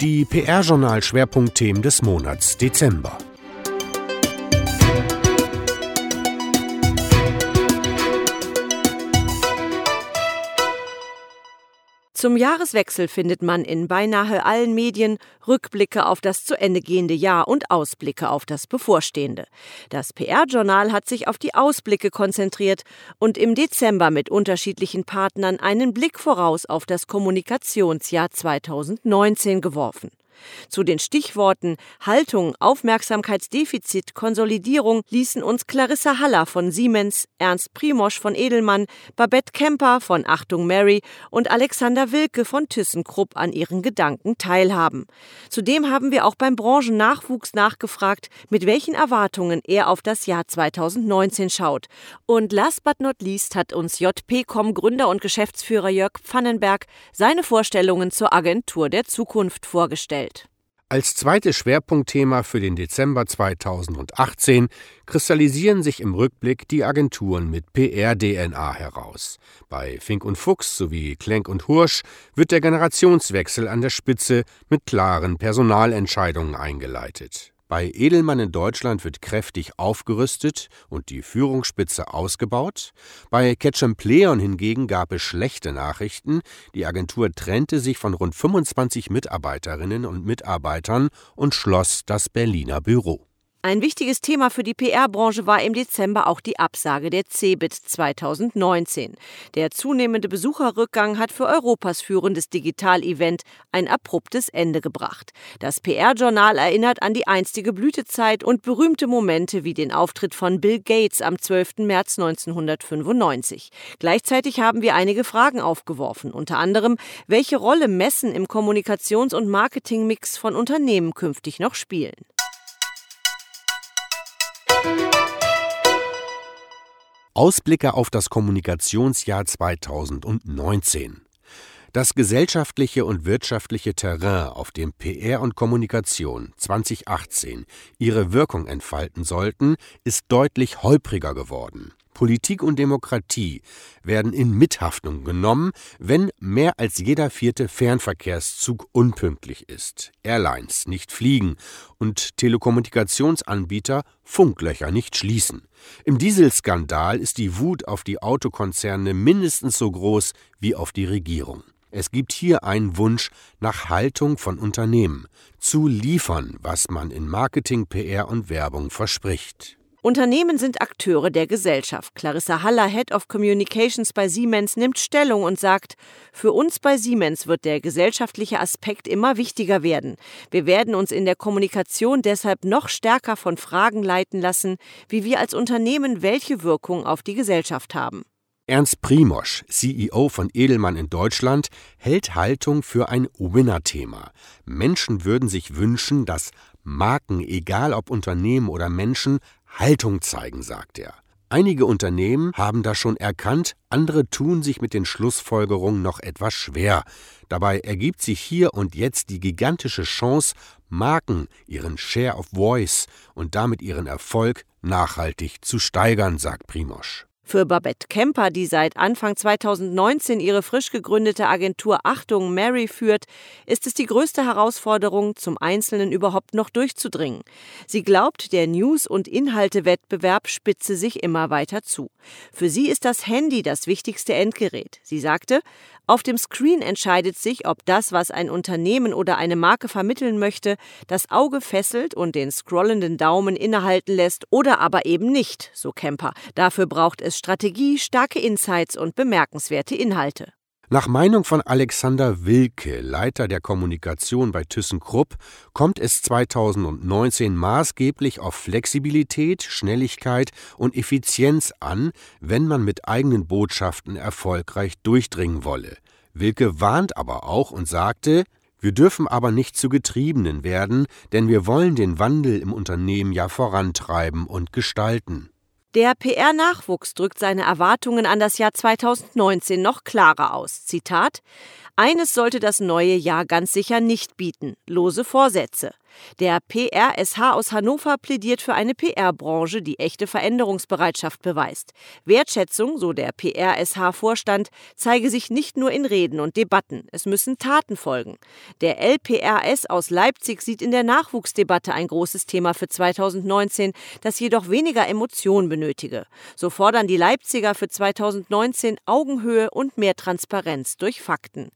Die PR-Journal-Schwerpunktthemen des Monats Dezember. Zum Jahreswechsel findet man in beinahe allen Medien Rückblicke auf das zu Ende gehende Jahr und Ausblicke auf das bevorstehende. Das PR-Journal hat sich auf die Ausblicke konzentriert und im Dezember mit unterschiedlichen Partnern einen Blick voraus auf das Kommunikationsjahr 2019 geworfen. Zu den Stichworten Haltung, Aufmerksamkeitsdefizit, Konsolidierung ließen uns Clarissa Haller von Siemens, Ernst Primosch von Edelmann, Babette Kemper von Achtung Mary und Alexander Wilke von ThyssenKrupp an ihren Gedanken teilhaben. Zudem haben wir auch beim Branchennachwuchs nachgefragt, mit welchen Erwartungen er auf das Jahr 2019 schaut. Und last but not least hat uns JP.com Gründer und Geschäftsführer Jörg Pfannenberg seine Vorstellungen zur Agentur der Zukunft vorgestellt. Als zweites Schwerpunktthema für den Dezember 2018 kristallisieren sich im Rückblick die Agenturen mit PR-DNA heraus. Bei Fink und Fuchs sowie Klenk und Hursch wird der Generationswechsel an der Spitze mit klaren Personalentscheidungen eingeleitet. Bei Edelmann in Deutschland wird kräftig aufgerüstet und die Führungsspitze ausgebaut. Bei Ketchum Pleon hingegen gab es schlechte Nachrichten. Die Agentur trennte sich von rund 25 Mitarbeiterinnen und Mitarbeitern und schloss das Berliner Büro. Ein wichtiges Thema für die PR-Branche war im Dezember auch die Absage der CeBIT 2019. Der zunehmende Besucherrückgang hat für Europas führendes Digital-Event ein abruptes Ende gebracht. Das PR-Journal erinnert an die einstige Blütezeit und berühmte Momente wie den Auftritt von Bill Gates am 12. März 1995. Gleichzeitig haben wir einige Fragen aufgeworfen, unter anderem, welche Rolle Messen im Kommunikations- und Marketingmix von Unternehmen künftig noch spielen. Ausblicke auf das Kommunikationsjahr 2019. Das gesellschaftliche und wirtschaftliche Terrain, auf dem PR und Kommunikation 2018 ihre Wirkung entfalten sollten, ist deutlich holpriger geworden. Politik und Demokratie werden in Mithaftung genommen, wenn mehr als jeder vierte Fernverkehrszug unpünktlich ist, Airlines nicht fliegen und Telekommunikationsanbieter Funklöcher nicht schließen. Im Dieselskandal ist die Wut auf die Autokonzerne mindestens so groß wie auf die Regierung. Es gibt hier einen Wunsch nach Haltung von Unternehmen, zu liefern, was man in Marketing, PR und Werbung verspricht. Unternehmen sind Akteure der Gesellschaft. Clarissa Haller, Head of Communications bei Siemens, nimmt Stellung und sagt, für uns bei Siemens wird der gesellschaftliche Aspekt immer wichtiger werden. Wir werden uns in der Kommunikation deshalb noch stärker von Fragen leiten lassen, wie wir als Unternehmen welche Wirkung auf die Gesellschaft haben. Ernst Primosch, CEO von Edelmann in Deutschland, hält Haltung für ein Winner-Thema. Menschen würden sich wünschen, dass Marken, egal ob Unternehmen oder Menschen, Haltung zeigen, sagt er. Einige Unternehmen haben das schon erkannt, andere tun sich mit den Schlussfolgerungen noch etwas schwer. Dabei ergibt sich hier und jetzt die gigantische Chance, Marken ihren Share of Voice und damit ihren Erfolg nachhaltig zu steigern, sagt Primosch. Für Babette Kemper, die seit Anfang 2019 ihre frisch gegründete Agentur Achtung Mary führt, ist es die größte Herausforderung, zum Einzelnen überhaupt noch durchzudringen. Sie glaubt, der News- und Inhaltewettbewerb spitze sich immer weiter zu. Für sie ist das Handy das wichtigste Endgerät. Sie sagte, auf dem Screen entscheidet sich, ob das, was ein Unternehmen oder eine Marke vermitteln möchte, das Auge fesselt und den scrollenden Daumen innehalten lässt oder aber eben nicht, so Kemper. Dafür braucht es Strategie, starke Insights und bemerkenswerte Inhalte. Nach Meinung von Alexander Wilke, Leiter der Kommunikation bei ThyssenKrupp, kommt es 2019 maßgeblich auf Flexibilität, Schnelligkeit und Effizienz an, wenn man mit eigenen Botschaften erfolgreich durchdringen wolle. Wilke warnt aber auch und sagte, wir dürfen aber nicht zu Getriebenen werden, denn wir wollen den Wandel im Unternehmen ja vorantreiben und gestalten. Der PR-Nachwuchs drückt seine Erwartungen an das Jahr 2019 noch klarer aus. Zitat: Eines sollte das neue Jahr ganz sicher nicht bieten: lose Vorsätze. Der PRSH aus Hannover plädiert für eine PR-Branche, die echte Veränderungsbereitschaft beweist. Wertschätzung, so der PRSH-Vorstand, zeige sich nicht nur in Reden und Debatten, es müssen Taten folgen. Der LPRS aus Leipzig sieht in der Nachwuchsdebatte ein großes Thema für 2019, das jedoch weniger Emotion benötige. So fordern die Leipziger für 2019 Augenhöhe und mehr Transparenz durch Fakten.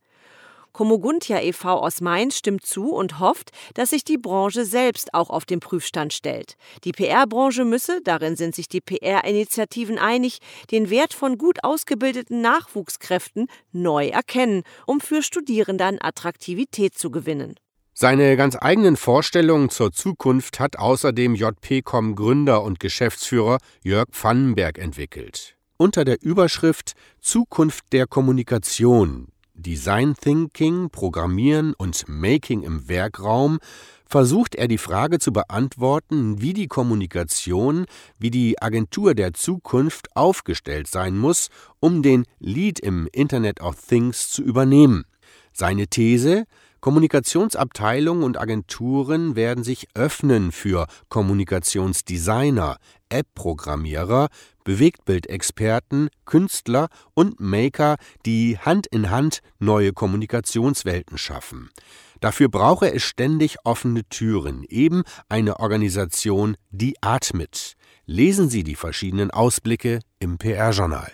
Komoguntia e.V. aus Mainz stimmt zu und hofft, dass sich die Branche selbst auch auf den Prüfstand stellt. Die PR-Branche müsse, darin sind sich die PR-Initiativen einig, den Wert von gut ausgebildeten Nachwuchskräften neu erkennen, um für Studierende an Attraktivität zu gewinnen. Seine ganz eigenen Vorstellungen zur Zukunft hat außerdem JPCom Gründer und Geschäftsführer Jörg Pfannenberg entwickelt. Unter der Überschrift Zukunft der Kommunikation Design Thinking, Programmieren und Making im Werkraum versucht er die Frage zu beantworten, wie die Kommunikation, wie die Agentur der Zukunft aufgestellt sein muss, um den Lead im Internet of Things zu übernehmen. Seine These Kommunikationsabteilungen und Agenturen werden sich öffnen für Kommunikationsdesigner, App-Programmierer, Bewegtbildexperten, Künstler und Maker, die Hand in Hand neue Kommunikationswelten schaffen. Dafür brauche es ständig offene Türen, eben eine Organisation, die atmet. Lesen Sie die verschiedenen Ausblicke im PR-Journal.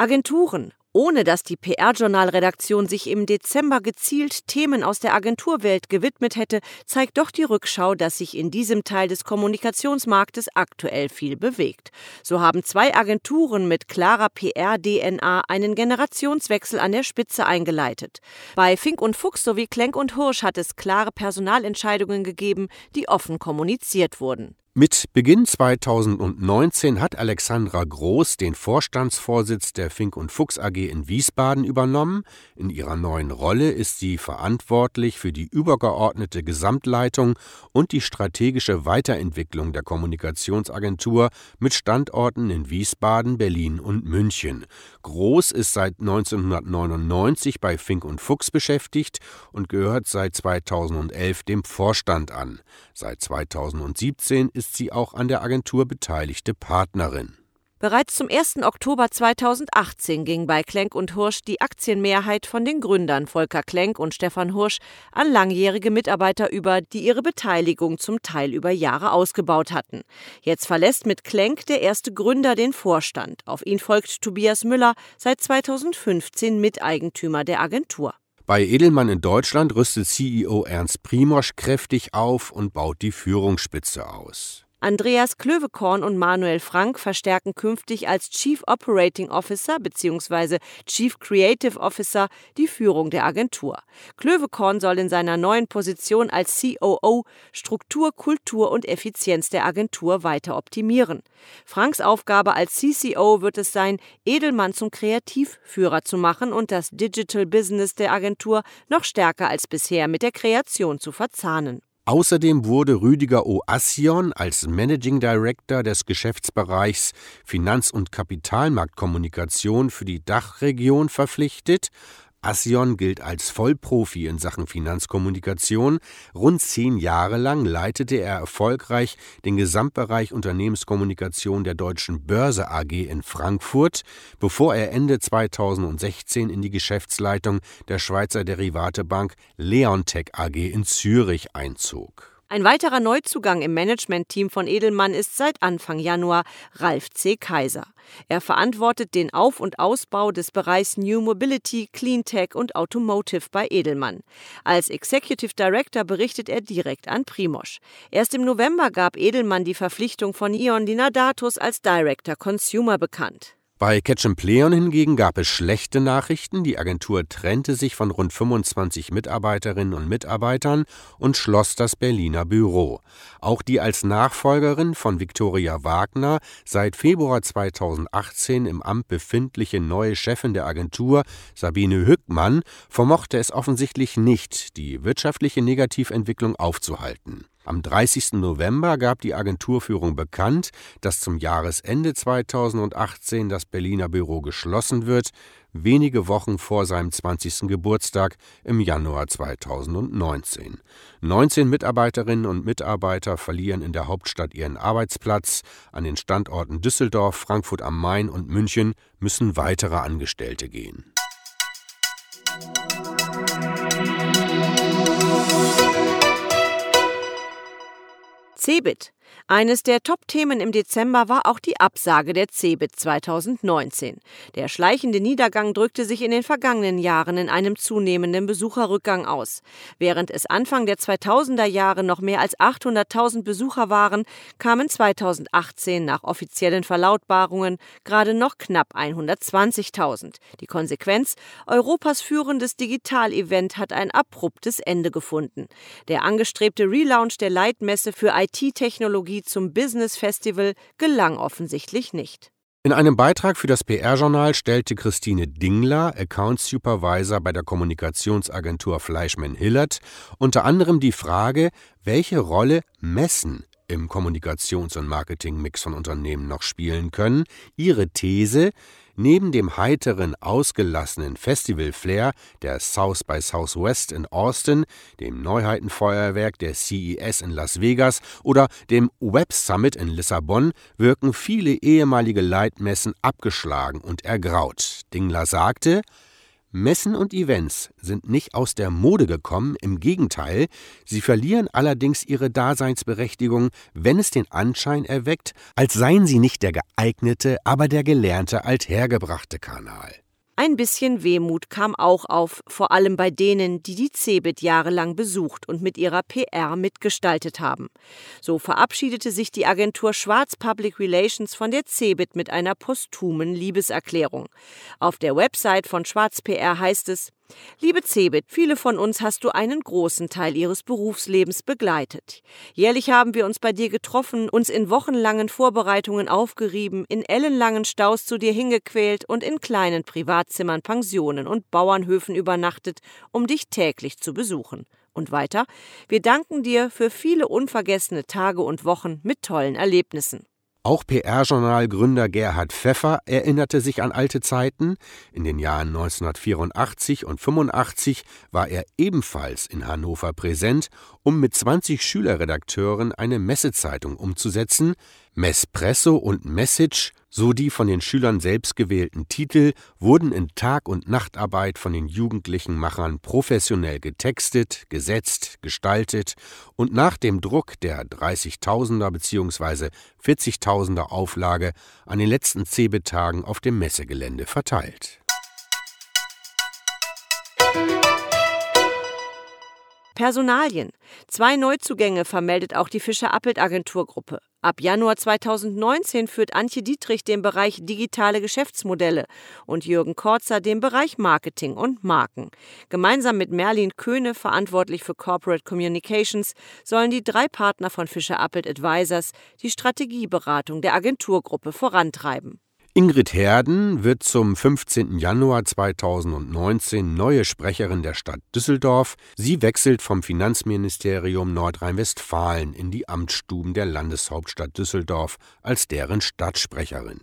Agenturen. Ohne dass die PR-Journal-Redaktion sich im Dezember gezielt Themen aus der Agenturwelt gewidmet hätte, zeigt doch die Rückschau, dass sich in diesem Teil des Kommunikationsmarktes aktuell viel bewegt. So haben zwei Agenturen mit klarer PR-DNA einen Generationswechsel an der Spitze eingeleitet. Bei Fink und Fuchs sowie Klenk und Hirsch hat es klare Personalentscheidungen gegeben, die offen kommuniziert wurden. Mit Beginn 2019 hat Alexandra Groß den Vorstandsvorsitz der Fink und Fuchs AG in Wiesbaden übernommen. In ihrer neuen Rolle ist sie verantwortlich für die übergeordnete Gesamtleitung und die strategische Weiterentwicklung der Kommunikationsagentur mit Standorten in Wiesbaden, Berlin und München. Groß ist seit 1999 bei Fink und Fuchs beschäftigt und gehört seit 2011 dem Vorstand an. Seit 2017 ist sie auch an der Agentur beteiligte Partnerin. Bereits zum 1. Oktober 2018 ging bei Klenk und Hirsch die Aktienmehrheit von den Gründern Volker Klenk und Stefan Hirsch an langjährige Mitarbeiter über, die ihre Beteiligung zum Teil über Jahre ausgebaut hatten. Jetzt verlässt mit Klenk der erste Gründer den Vorstand. Auf ihn folgt Tobias Müller, seit 2015 Miteigentümer der Agentur. Bei Edelmann in Deutschland rüstet CEO Ernst Primosch kräftig auf und baut die Führungsspitze aus. Andreas Klövekorn und Manuel Frank verstärken künftig als Chief Operating Officer bzw. Chief Creative Officer die Führung der Agentur. Klövekorn soll in seiner neuen Position als COO Struktur, Kultur und Effizienz der Agentur weiter optimieren. Franks Aufgabe als CCO wird es sein, Edelmann zum Kreativführer zu machen und das Digital Business der Agentur noch stärker als bisher mit der Kreation zu verzahnen. Außerdem wurde Rüdiger O. Assion als Managing Director des Geschäftsbereichs Finanz- und Kapitalmarktkommunikation für die Dachregion verpflichtet, Assion gilt als Vollprofi in Sachen Finanzkommunikation. Rund zehn Jahre lang leitete er erfolgreich den Gesamtbereich Unternehmenskommunikation der Deutschen Börse AG in Frankfurt, bevor er Ende 2016 in die Geschäftsleitung der Schweizer Derivatebank Leontech AG in Zürich einzog. Ein weiterer Neuzugang im Managementteam von Edelmann ist seit Anfang Januar Ralf C. Kaiser. Er verantwortet den Auf- und Ausbau des Bereichs New Mobility, Cleantech und Automotive bei Edelmann. Als Executive Director berichtet er direkt an Primosch. Erst im November gab Edelmann die Verpflichtung von Ion Dinadatus als Director Consumer bekannt. Bei Ketchum Pleon hingegen gab es schlechte Nachrichten. Die Agentur trennte sich von rund 25 Mitarbeiterinnen und Mitarbeitern und schloss das Berliner Büro. Auch die als Nachfolgerin von Viktoria Wagner seit Februar 2018 im Amt befindliche neue Chefin der Agentur, Sabine Hückmann, vermochte es offensichtlich nicht, die wirtschaftliche Negativentwicklung aufzuhalten. Am 30. November gab die Agenturführung bekannt, dass zum Jahresende 2018 das Berliner Büro geschlossen wird, wenige Wochen vor seinem 20. Geburtstag im Januar 2019. 19 Mitarbeiterinnen und Mitarbeiter verlieren in der Hauptstadt ihren Arbeitsplatz. An den Standorten Düsseldorf, Frankfurt am Main und München müssen weitere Angestellte gehen. Cebit eines der Top-Themen im Dezember war auch die Absage der CeBIT 2019. Der schleichende Niedergang drückte sich in den vergangenen Jahren in einem zunehmenden Besucherrückgang aus. Während es Anfang der 2000er Jahre noch mehr als 800.000 Besucher waren, kamen 2018 nach offiziellen Verlautbarungen gerade noch knapp 120.000. Die Konsequenz? Europas führendes Digital-Event hat ein abruptes Ende gefunden. Der angestrebte Relaunch der Leitmesse für IT-Technologie Technologie zum Business Festival gelang offensichtlich nicht. In einem Beitrag für das PR-Journal stellte Christine Dingler, Account Supervisor bei der Kommunikationsagentur Fleischmann Hillert, unter anderem die Frage, welche Rolle Messen im Kommunikations- und Marketingmix von Unternehmen noch spielen können. Ihre These, Neben dem heiteren, ausgelassenen Festival-Flair der South by Southwest in Austin, dem Neuheitenfeuerwerk der CES in Las Vegas oder dem Web Summit in Lissabon wirken viele ehemalige Leitmessen abgeschlagen und ergraut. Dingler sagte, Messen und Events sind nicht aus der Mode gekommen, im Gegenteil, sie verlieren allerdings ihre Daseinsberechtigung, wenn es den Anschein erweckt, als seien sie nicht der geeignete, aber der gelernte althergebrachte Kanal. Ein bisschen Wehmut kam auch auf, vor allem bei denen, die die CeBIT jahrelang besucht und mit ihrer PR mitgestaltet haben. So verabschiedete sich die Agentur Schwarz Public Relations von der CeBIT mit einer posthumen Liebeserklärung. Auf der Website von Schwarz PR heißt es, Liebe Cebit, viele von uns hast du einen großen Teil ihres Berufslebens begleitet. Jährlich haben wir uns bei dir getroffen, uns in wochenlangen Vorbereitungen aufgerieben, in ellenlangen Staus zu dir hingequält und in kleinen Privatzimmern, Pensionen und Bauernhöfen übernachtet, um dich täglich zu besuchen. Und weiter, wir danken dir für viele unvergessene Tage und Wochen mit tollen Erlebnissen. Auch PR-Journal-Gründer Gerhard Pfeffer erinnerte sich an alte Zeiten. In den Jahren 1984 und 85 war er ebenfalls in Hannover präsent, um mit 20 Schülerredakteuren eine Messezeitung umzusetzen. Messpresso und Message so die von den Schülern selbst gewählten Titel wurden in Tag- und Nachtarbeit von den jugendlichen Machern professionell getextet, gesetzt, gestaltet und nach dem Druck der 30.000er bzw. 40.000er Auflage an den letzten CeBIT-Tagen auf dem Messegelände verteilt. Personalien. Zwei Neuzugänge vermeldet auch die Fischer-Appelt-Agenturgruppe. Ab Januar 2019 führt Antje Dietrich den Bereich digitale Geschäftsmodelle und Jürgen Korzer den Bereich Marketing und Marken. Gemeinsam mit Merlin Köhne, verantwortlich für Corporate Communications, sollen die drei Partner von Fischer Appelt Advisors die Strategieberatung der Agenturgruppe vorantreiben. Ingrid Herden wird zum 15. Januar 2019 neue Sprecherin der Stadt Düsseldorf. Sie wechselt vom Finanzministerium Nordrhein-Westfalen in die Amtsstuben der Landeshauptstadt Düsseldorf als deren Stadtsprecherin.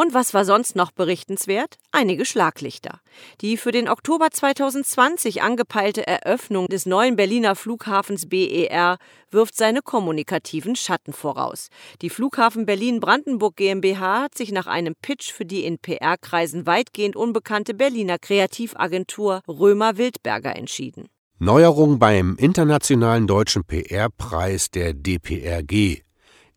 Und was war sonst noch berichtenswert? Einige Schlaglichter. Die für den Oktober 2020 angepeilte Eröffnung des neuen Berliner Flughafens BER wirft seine kommunikativen Schatten voraus. Die Flughafen Berlin-Brandenburg GmbH hat sich nach einem Pitch für die in PR-Kreisen weitgehend unbekannte Berliner Kreativagentur Römer Wildberger entschieden. Neuerung beim Internationalen Deutschen PR-Preis der DPRG.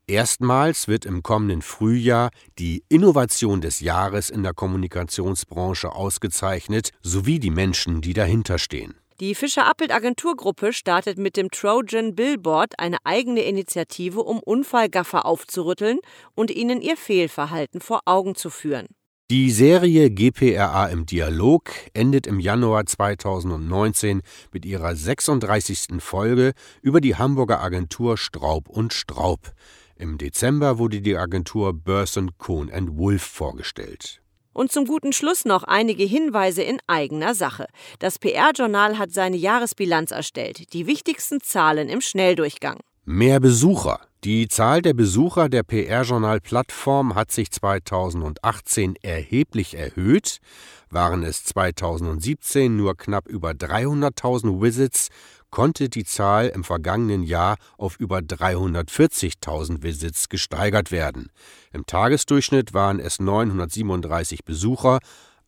Erstmals wird im kommenden Frühjahr die Innovation des Jahres in der Kommunikationsbranche ausgezeichnet, sowie die Menschen, die dahinter stehen. Die Fischer-Appelt-Agenturgruppe startet mit dem Trojan Billboard eine eigene Initiative, um Unfallgaffer aufzurütteln und ihnen ihr Fehlverhalten vor Augen zu führen. Die Serie GPRA im Dialog endet im Januar 2019 mit ihrer 36. Folge über die Hamburger Agentur Straub und Straub. Im Dezember wurde die Agentur Burson Cohn Wolf vorgestellt. Und zum guten Schluss noch einige Hinweise in eigener Sache. Das PR-Journal hat seine Jahresbilanz erstellt, die wichtigsten Zahlen im Schnelldurchgang. Mehr Besucher. Die Zahl der Besucher der PR-Journal-Plattform hat sich 2018 erheblich erhöht. Waren es 2017 nur knapp über 300.000 Visits, konnte die Zahl im vergangenen Jahr auf über 340.000 Visits gesteigert werden. Im Tagesdurchschnitt waren es 937 Besucher,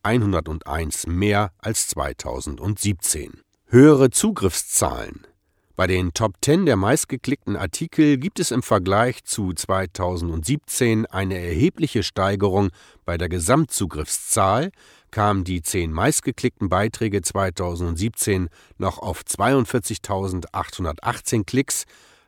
101 mehr als 2017. Höhere Zugriffszahlen. Bei den Top 10 der meistgeklickten Artikel gibt es im Vergleich zu 2017 eine erhebliche Steigerung bei der Gesamtzugriffszahl, kamen die zehn meistgeklickten Beiträge 2017 noch auf 42.818 Klicks,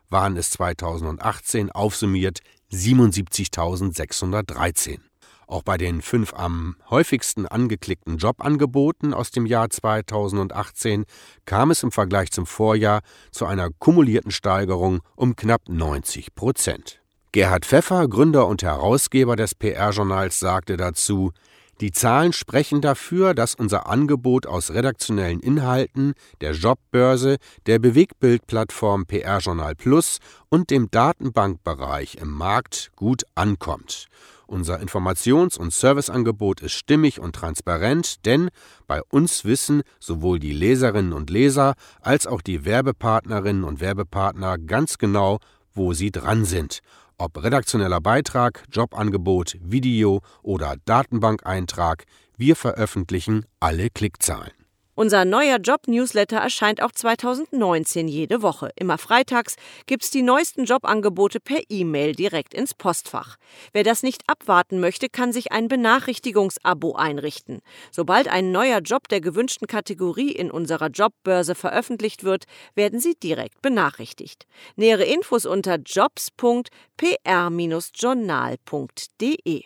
waren es 2018 aufsummiert 77.613. Auch bei den fünf am häufigsten angeklickten Jobangeboten aus dem Jahr 2018 kam es im Vergleich zum Vorjahr zu einer kumulierten Steigerung um knapp 90 Prozent. Gerhard Pfeffer, Gründer und Herausgeber des PR-Journals, sagte dazu, die Zahlen sprechen dafür, dass unser Angebot aus redaktionellen Inhalten, der Jobbörse, der Bewegbildplattform PR Journal Plus und dem Datenbankbereich im Markt gut ankommt. Unser Informations- und Serviceangebot ist stimmig und transparent, denn bei uns wissen sowohl die Leserinnen und Leser als auch die Werbepartnerinnen und Werbepartner ganz genau, wo sie dran sind. Ob redaktioneller Beitrag, Jobangebot, Video oder Datenbankeintrag, wir veröffentlichen alle Klickzahlen. Unser neuer Job-Newsletter erscheint auch 2019 jede Woche. Immer freitags gibt's die neuesten Jobangebote per E-Mail direkt ins Postfach. Wer das nicht abwarten möchte, kann sich ein Benachrichtigungsabo einrichten. Sobald ein neuer Job der gewünschten Kategorie in unserer Jobbörse veröffentlicht wird, werden Sie direkt benachrichtigt. Nähere Infos unter jobs.pr-journal.de.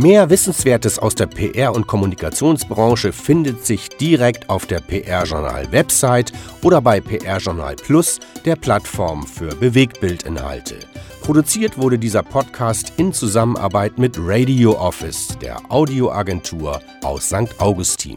Mehr Wissenswertes aus der PR- und Kommunikationsbranche findet sich direkt auf der PR-Journal-Website oder bei PR-Journal Plus, der Plattform für Bewegbildinhalte. Produziert wurde dieser Podcast in Zusammenarbeit mit Radio Office, der Audioagentur aus St. Augustin.